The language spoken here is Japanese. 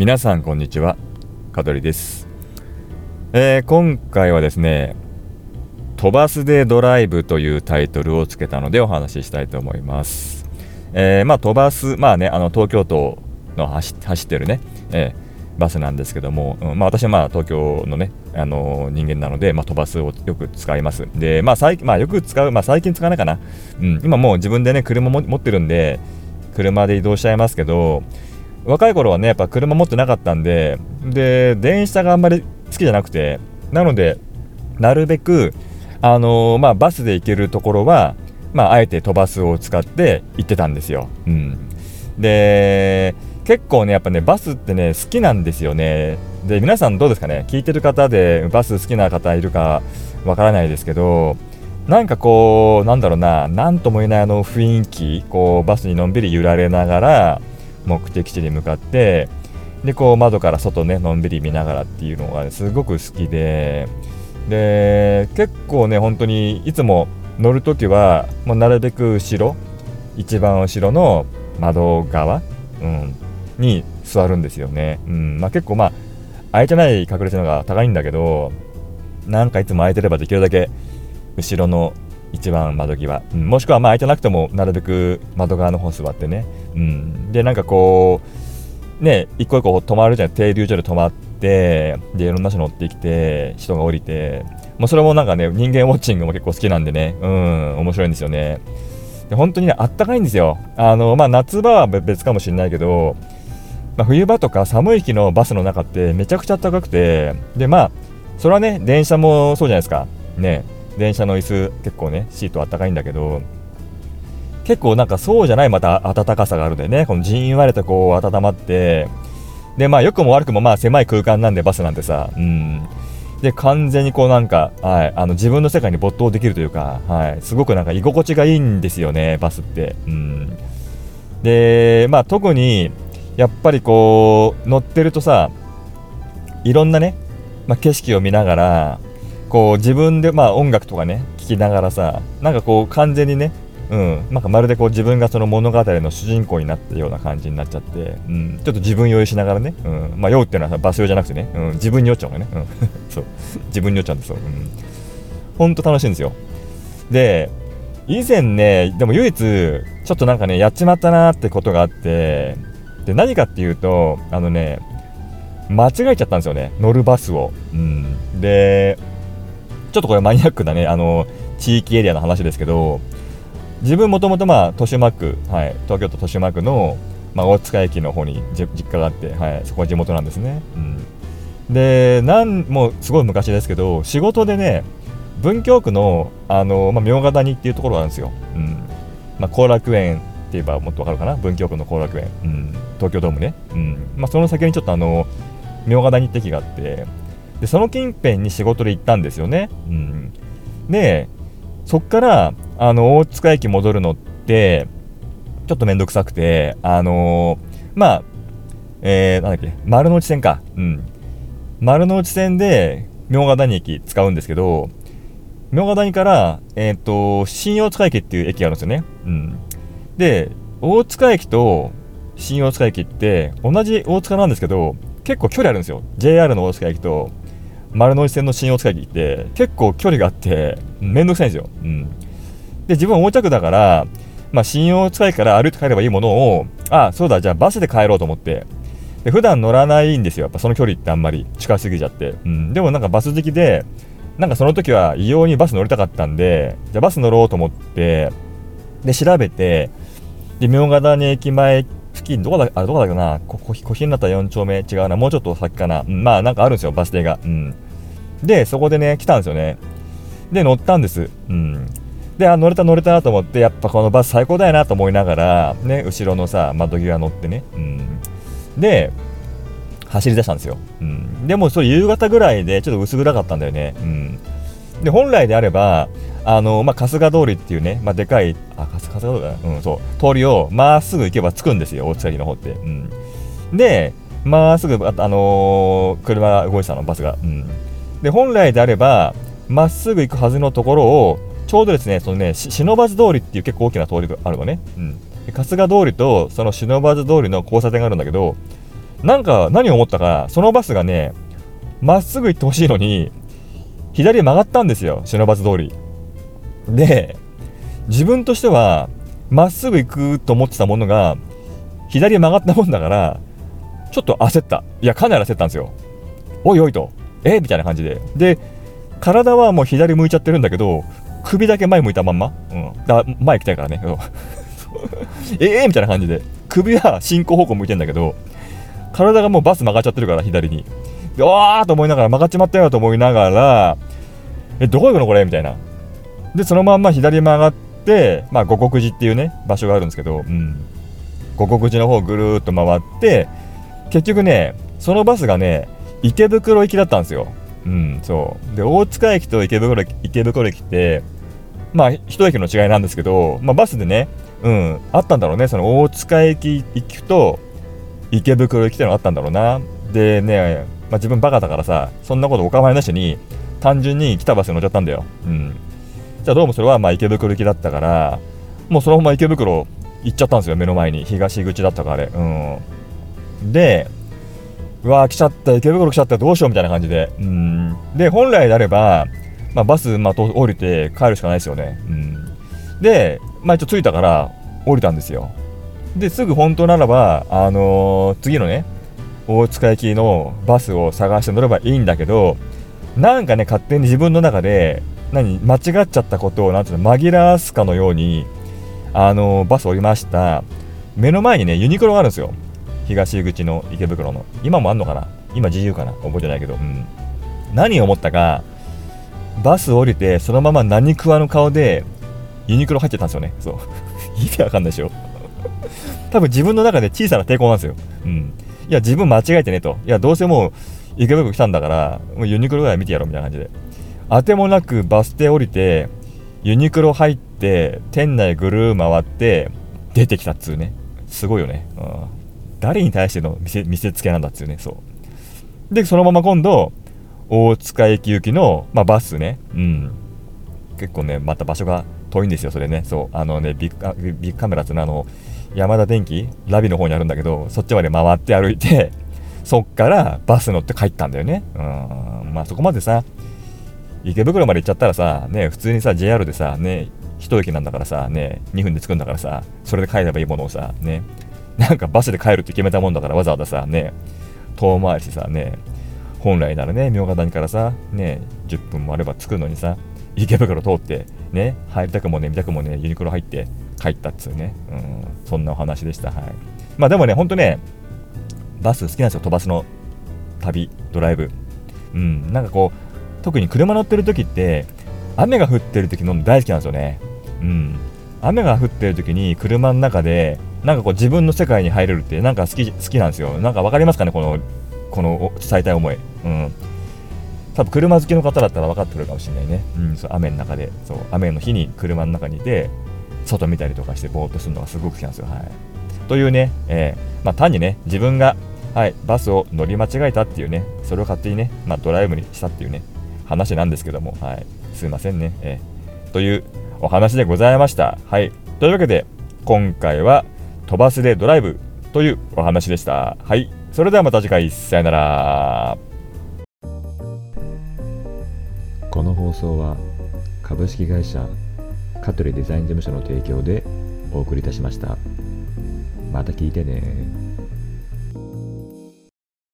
皆さんこんにちは香取です、えー、今回はですね飛ばすでドライブというタイトルをつけたのでお話ししたいと思います、えー、まあ飛ばすまあねあの東京都の走ってるね、えー、バスなんですけども、うんまあ、私はまあ東京のね、あの、人間なので、まあ、飛ばすをよく使います。で、まあ最まあ、よく使う、まあ、最近使わないかな、うん。今もう自分でね、車も持ってるんで、車で移動しちゃいますけど、若い頃はねやっぱ車持ってなかったんでで電車があんまり好きじゃなくてなのでなるべくあのー、まあ、バスで行けるところは、まあ、あえて飛ばすを使って行ってたんですよ。うん、で結構ねやっぱねバスってね好きなんですよね。で皆さんどうですかね？聞いてる方でバス好きな方いるかわからないですけどなんかこうなんだろうな何とも言えないあの雰囲気こうバスにのんびり揺られながら目的地に向かってでこう窓から外ねのんびり見ながらっていうのが、ね、すごく好きでで結構ね本当にいつも乗るときはもうなるべく後ろ一番後ろの窓側、うん、に座るんですよね、うんまあ、結構まあ空いてない確率の方が高いんだけどなんかいつも空いてればできるだけ後ろの一番窓際、うん、もしくはまあ空いてなくてもなるべく窓側の方座ってね、うん、でなんかこうね一個一個止まるじゃん。停留所で止まってでいろんな人乗ってきて人が降りて。もうそれもなんかね人間ウォッチングも結構好きなんでね。うん。面白いんですよね。で本当にねあったかいんですよ。あのまあ夏場は別かもしれないけど、まあ、冬場とか寒い日のバスの中ってめちゃくちゃ暖かくて。でまあそれはね電車もそうじゃないですか。ね。電車の椅子結構ねシートあったかいんだけど結構なんかそうじゃないまた暖かさがあるんでね。このじんわりとこう温まってでまあ良くも悪くもまあ狭い空間なんでバスなんてさうん。で完全にこうなんか、はい、あの自分の世界に没頭できるというか、はい、すごくなんか居心地がいいんですよねバスって。うん。でまあ特にやっぱりこう乗ってるとさいろんなね、まあ、景色を見ながらこう自分でまあ音楽とかね聴きながらさなんかこう完全にねうん、なんかまるでこう自分がその物語の主人公になったような感じになっちゃって、うん、ちょっと自分酔いしながらね、うんまあ、酔うっていうのは場所用じゃなくてね、うん、自分に酔っちゃうのね、うん、そう自分に酔っちゃうんですよ、うん、ほんと楽しいんですよ。で以前ねでも唯一ちょっとなんかねやっちまったなってことがあってで何かっていうとあのね間違えちゃったんですよね乗るバスを、うん、でちょっとこれマニアックなね、あの、地域エリアの話ですけど、自分もともとまあ、豊島区、はい、東京都豊島区の、まあ、大塚駅の方に実家があって、はい、そこは地元なんですね。うん、で、なんもうすごい昔ですけど、仕事でね、文京区の、あの、まあ、茗ヶ谷っていうところがあるんですよ。うんまあ、後楽園って言えばもっとわかるかな？文京区の後楽園、うん、東京ドームね。うんまあ、その先にちょっとあの、茗ヶ谷って駅があって、でその近辺に仕事で行ったんですよね。うん、でそっからあの大塚駅戻るのってちょっと面倒くさくてあのー、まあえー、なんだっけ丸の内線か、うん、丸の内線で茗ヶ谷駅使うんですけど茗ヶ谷から、えーと、新大塚駅っていう駅があるんですよね。うん、で大塚駅と新大塚駅って同じ大塚なんですけど結構距離あるんですよ。JR の大塚駅と丸の内線の新大塚駅って結構距離があってめんどくさいんですよ。うん、で自分は大田区だから、まあ、新大塚駅から歩いて帰ればいいものをあそうだじゃあバスで帰ろうと思って。で普段乗らないんですよ。やっぱその距離ってあんまり近すぎちゃって、うん、でもなんかバス好きでなんかその時は異様にバス乗りたかったんでじゃあバス乗ろうと思ってで調べてで茗ヶ谷駅前付近、どこだ、あ、どこだっけな、ここ、小日向4丁目、違うな、もうちょっと先かな。うん、まあ、なんかあるんですよ、バス停が。うん。で、そこでね、来たんですよね。で、乗ったんです。うん。で、あ、乗れた乗れたなと思って、やっぱこのバス最高だよなと思いながら、ね、後ろのさ、窓際乗ってね。うん。で、走り出したんですよ。うん。でも、それ夕方ぐらいで、ちょっと薄暗かったんだよね。うん。で、本来であれば、あの、まあ、春日通りっていうね、まあ、でかい、あ、春日通りだうん、そう、通りをまっすぐ行けば着くんですよ、大塚駅の方って。うん。で、まっすぐ、あ、のー、車が動いてたの、バスが。うん。で、本来であれば、まっすぐ行くはずのところを、ちょうどですね、そのね、忍ばず通りっていう結構大きな通りがあるのね。うん。春日通りと、その忍ばず通りの交差点があるんだけど、なんか何を思ったかそのバスがねまっすぐ行ってほしいのに左へ曲がったんですよ忍ばず通りで自分としてはまっすぐ行くと思ってたものが左へ曲がったもんだからちょっと焦った。いやかなり焦ったんですよ。おいおいと。え？みたいな感じで。で体はもう左向いちゃってるんだけど首だけ前向いたまんま、うん、だ前行きたいからね。え え？みたいな感じで。首は進行方向向いてんだけど体がもうバス曲がっちゃってるから左に。でわーと思いながら曲がっちまったよと思いながらえどこ行くのこれ？みたいな。でそのまんま左曲がってまあ五国寺っていうね場所があるんですけど、うん、五国寺の方ぐるっと回って結局ねそのバスがね池袋行きだったんですよ。うんそう。で大塚駅と池袋池袋駅ってまあ一駅の違いなんですけど、まあ、バスでねうんあったんだろうね。その大塚駅行くと池袋行きってのあったんだろうな。でね、まあ、自分バカだからさそんなことお構いなしに単純に来たバスに乗っちゃったんだよ。うん。じゃあどうもそれはまあ池袋行きだったからもうそのまま池袋行っちゃったんですよ目の前に。東口だったからあれ。うん。でうわー来ちゃった池袋来ちゃったどうしようみたいな感じで。うん。で本来であれば、まあ、バス、まあ、降りて帰るしかないですよね。うん。でまあ一応着いたから降りたんですよ。ですぐ本当ならばあのー、次のね大塚駅のバスを探して乗ればいいんだけどなんかね勝手に自分の中で何間違っちゃったことをなんていうの紛らわすかのようにあの、バス降りました。目の前にねユニクロがあるんですよ。東口の池袋の。今もあんのかな？今自由かな？覚えてないけど、うん、何を思ったかバス降りてそのまま何食わぬ顔でユニクロ入ってたんですよね。そう。意味わかんないでしょ。多分自分の中で小さな抵抗なんですよ。うん。いや自分間違えてねと。いやどうせもう池袋来たんだからもうユニクロぐらい見てやろうみたいな感じで。あてもなくバス停降りてユニクロ入って店内ぐるー回って出てきたっつうね。すごいよね、うん。誰に対しての見せ見せつけなんだっつうねそう。でそのまま今度大塚駅行きの、まあ、バスね。うん。結構ねまた場所が遠いんですよそれね。そう。あのねビッグカメラっていうのあの山田電機ラビの方にあるんだけどそっちまで回って歩いてそっからバス乗って帰ったんだよね。うん。まあそこまでさ池袋まで行っちゃったらさね普通にさ JR でさね一駅なんだからさね2分で着くんだからさそれで帰ればいいものをさねなんかバスで帰るって決めたもんだからわざわざさ、ね、遠回りしてさ、ね、本来ならね、明賀谷からさ、ね、10分もあれば着くのにさ、池袋通って、ね、入りたくもね、見たくもね、ユニクロ入って帰ったっつうね、うん、そんなお話でした。はい。まあでもね、ほんとね、バス好きなんですよ、飛ばすの旅、ドライブ。うん、なんかこう、特に車乗ってる時って、雨が降ってる時飲むの大好きなんですよね。うん。雨が降ってる時に車の中でなんかこう自分の世界に入れるってなんか好き好きなんですよ。なんか分かりますかねこのこの伝えたい思い。うん。多分車好きの方だったら分かってくるかもしれないね、うん、そう雨の中で。そう雨の日に車の中にいて外見たりとかしてぼーっとするのがすごく好きなんですよ。はい。というね、えー、まあ、単にね自分がはい、バスを乗り間違えたっていうね、それを勝手にね、まあ、ドライブにしたっていうね、話なんですけども、はい、すいませんね。えー、というお話でございました。はい。というわけで、今回は飛ばすでドライブというお話でした。はい。それではまた次回、さよなら。この放送は株式会社香取デザイン事務所の提供でお送りいたしました。また聞いてね